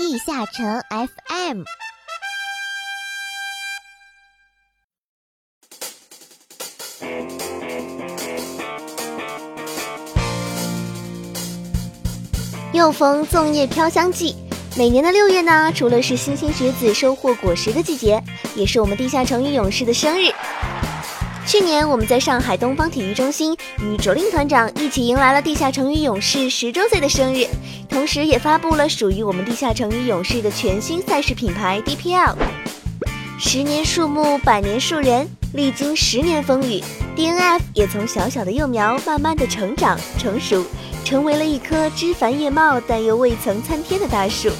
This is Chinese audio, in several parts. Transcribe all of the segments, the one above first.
地下城 FM。又逢粽叶飘香季，每年的六月呢，除了是莘莘学子收获果实的季节，也是我们地下城与勇士的生日。去年我们在上海东方体育中心与卓令团长一起迎来了地下城与勇士十周岁的生日，同时也发布了属于我们地下城与勇士的全新赛事品牌 DPL。十年树木，百年树人，历经十年风雨，DNF 也从小小的幼苗慢慢的成长成熟，成为了一棵枝繁叶茂但又未曾参天的大树。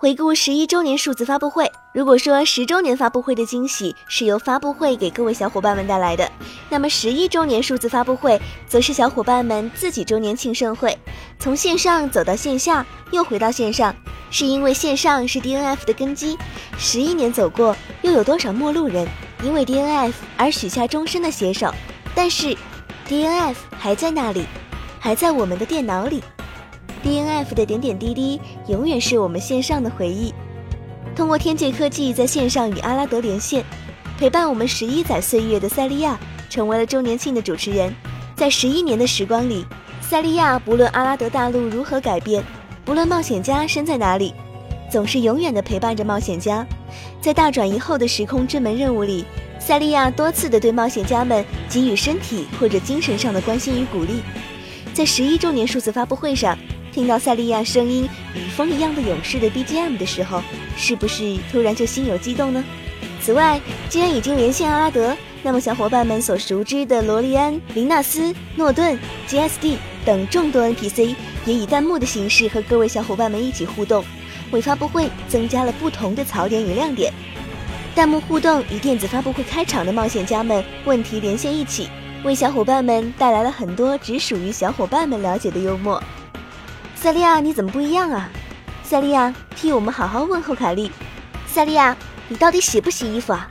回顾十一周年数字发布会，如果说十周年发布会的惊喜是由发布会给各位小伙伴们带来的，那么十一周年数字发布会则是小伙伴们自己周年庆盛会。从线上走到线下，又回到线上，是因为线上是 DNF 的根基。十一年走过，又有多少陌路人因为 DNF 而许下终身的携手？但是，DNF 还在那里，还在我们的电脑里。DNF 的点点滴滴，永远是我们线上的回忆。通过天界科技在线上与阿拉德连线，陪伴我们十一载岁月的塞利亚，成为了周年庆的主持人。在十一年的时光里，塞利亚不论阿拉德大陆如何改变，不论冒险家身在哪里，总是永远的陪伴着冒险家。在大转移后的时空之门任务里，塞利亚多次的对冒险家们给予身体或者精神上的关心与鼓励。在十一周年数字发布会上。听到塞利亚声音与风一样的勇士的 BGM 的时候，是不是突然就心有激动呢？此外，既然已经连线阿拉德，那么小伙伴们所熟知的罗莉安、林纳斯、诺顿、GSD 等众多 NPC 也以弹幕的形式和各位小伙伴们一起互动，为发布会增加了不同的槽点与亮点。弹幕互动与电子发布会开场的冒险家们问题连线一起，为小伙伴们带来了很多只属于小伙伴们了解的幽默。塞利亚，你怎么不一样啊？塞利亚，替我们好好问候凯莉。塞利亚，你到底洗不洗衣服啊？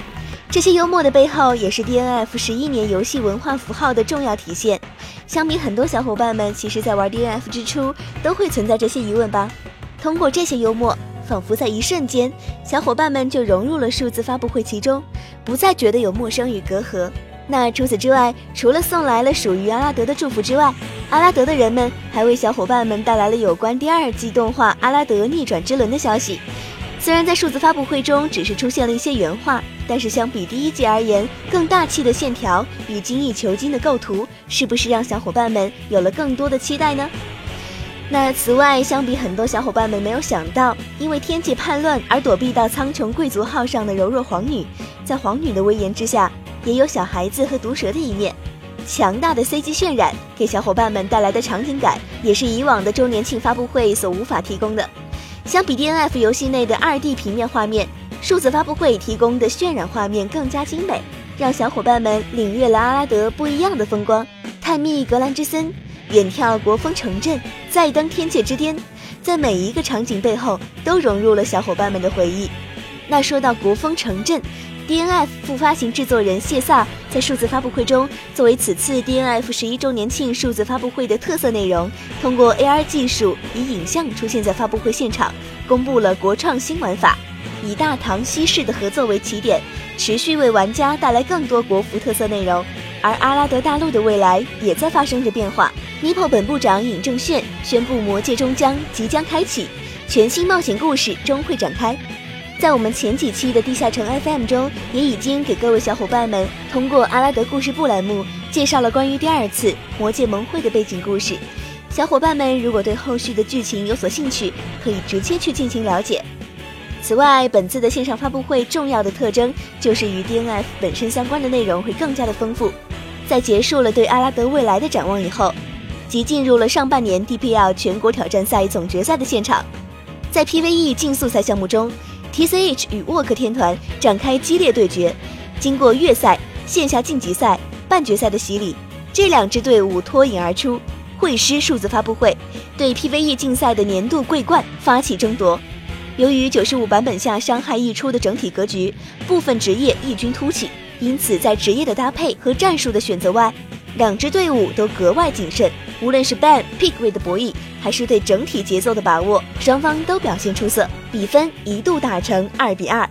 这些幽默的背后，也是 DNF 十一年游戏文化符号的重要体现。相比很多小伙伴们，其实在玩 DNF 之初，都会存在这些疑问吧？通过这些幽默，仿佛在一瞬间，小伙伴们就融入了数字发布会其中，不再觉得有陌生与隔阂。那除此之外，除了送来了属于阿拉德的祝福之外，阿拉德的人们还为小伙伴们带来了有关第二季动画《阿拉德逆转之轮》的消息。虽然在数字发布会中只是出现了一些原画，但是相比第一季而言，更大气的线条与精益求精的构图，是不是让小伙伴们有了更多的期待呢？那此外，相比很多小伙伴们没有想到，因为天界叛乱而躲避到苍穹贵族号上的柔弱皇女，在皇女的威严之下。也有小孩子和毒蛇的一面，强大的 CG 渲染给小伙伴们带来的场景感，也是以往的周年庆发布会所无法提供的。相比 DNF 游戏内的 2D 平面画面，数字发布会提供的渲染画面更加精美，让小伙伴们领略了阿拉德不一样的风光。探秘格兰之森，远眺国风城镇，再登天界之巅，在每一个场景背后都融入了小伙伴们的回忆。那说到国风城镇，DNF 副发行制作人谢萨在数字发布会中，作为此次 DNF 十一周年庆数字发布会的特色内容，通过 AR 技术以影像出现在发布会现场，公布了国创新玩法，以大唐西市的合作为起点，持续为玩家带来更多国服特色内容。而阿拉德大陆的未来也在发生着变化。Nippo 本部长尹正炫宣布，魔界终将即将开启，全新冒险故事终会展开。在我们前几期的地下城 FM 中，也已经给各位小伙伴们通过阿拉德故事部栏目介绍了关于第二次魔界盟会的背景故事。小伙伴们如果对后续的剧情有所兴趣，可以直接去进行了解。此外，本次的线上发布会重要的特征就是与 DNF 本身相关的内容会更加的丰富。在结束了对阿拉德未来的展望以后，即进入了上半年 DPL 全国挑战赛总决赛的现场。在 PVE 竞速赛项目中。T.C.H 与沃克天团展开激烈对决，经过月赛、线下晋级赛、半决赛的洗礼，这两支队伍脱颖而出。会师数字发布会对 P.V.E 竞赛的年度桂冠发起争夺。由于九十五版本下伤害溢出的整体格局，部分职业异军突起，因此在职业的搭配和战术的选择外，两支队伍都格外谨慎。无论是 ban pick 位的博弈，还是对整体节奏的把握，双方都表现出色，比分一度打成二比二。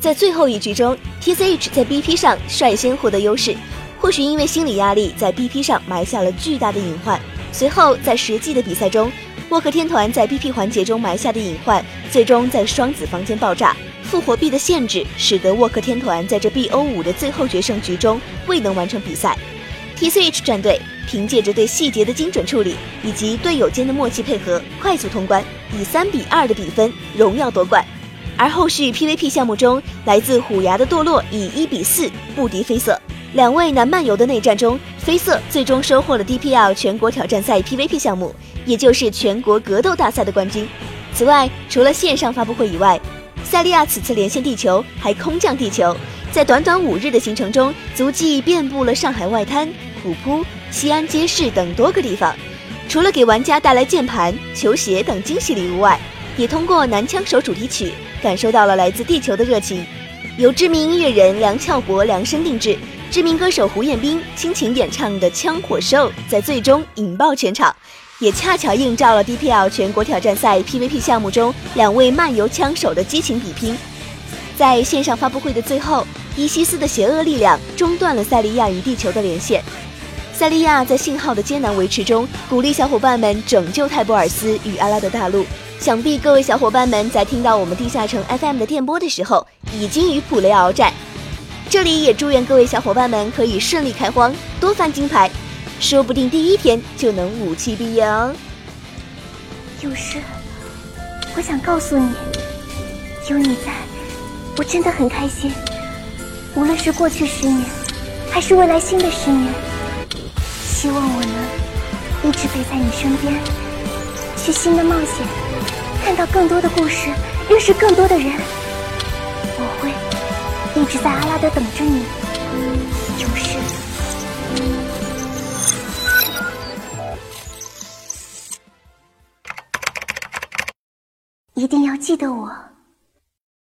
在最后一局中，TCH 在 BP 上率先获得优势，或许因为心理压力，在 BP 上埋下了巨大的隐患。随后在实际的比赛中，沃克天团在 BP 环节中埋下的隐患，最终在双子房间爆炸。复活币的限制，使得沃克天团在这 BO 五的最后决胜局中未能完成比赛。TCH 战队凭借着对细节的精准处理，以及队友间的默契配合，快速通关，以三比二的比分荣耀夺冠。而后续 PVP 项目中，来自虎牙的堕落以一比四不敌绯色。两位南漫游的内战中，绯色最终收获了 DPL 全国挑战赛 PVP 项目，也就是全国格斗大赛的冠军。此外，除了线上发布会以外，赛利亚此次连线地球还空降地球，在短短五日的行程中，足迹遍布了上海外滩、虎扑、西安街市等多个地方。除了给玩家带来键盘、球鞋等惊喜礼物外，也通过男枪手主题曲感受到了来自地球的热情。由知名音乐人梁翘柏量身定制，知名歌手胡彦斌倾情演唱的《枪火 show》在最终引爆全场，也恰巧映照了 DPL 全国挑战赛 PVP 项目中两位漫游枪手的激情比拼。在线上发布会的最后，伊西斯的邪恶力量中断了塞利亚与地球的连线。塞利亚在信号的艰难维持中，鼓励小伙伴们拯救泰博尔斯与阿拉德大陆。想必各位小伙伴们在听到我们地下城 FM 的电波的时候，已经与普雷鏖战。这里也祝愿各位小伙伴们可以顺利开荒，多翻金牌，说不定第一天就能武器毕业哦。有事，我想告诉你，有你在，我真的很开心。无论是过去十年，还是未来新的十年，希望我能一直陪在你身边，去新的冒险。看到更多的故事，认识更多的人，我会一直在阿拉德等着你，勇士。一定要记得我。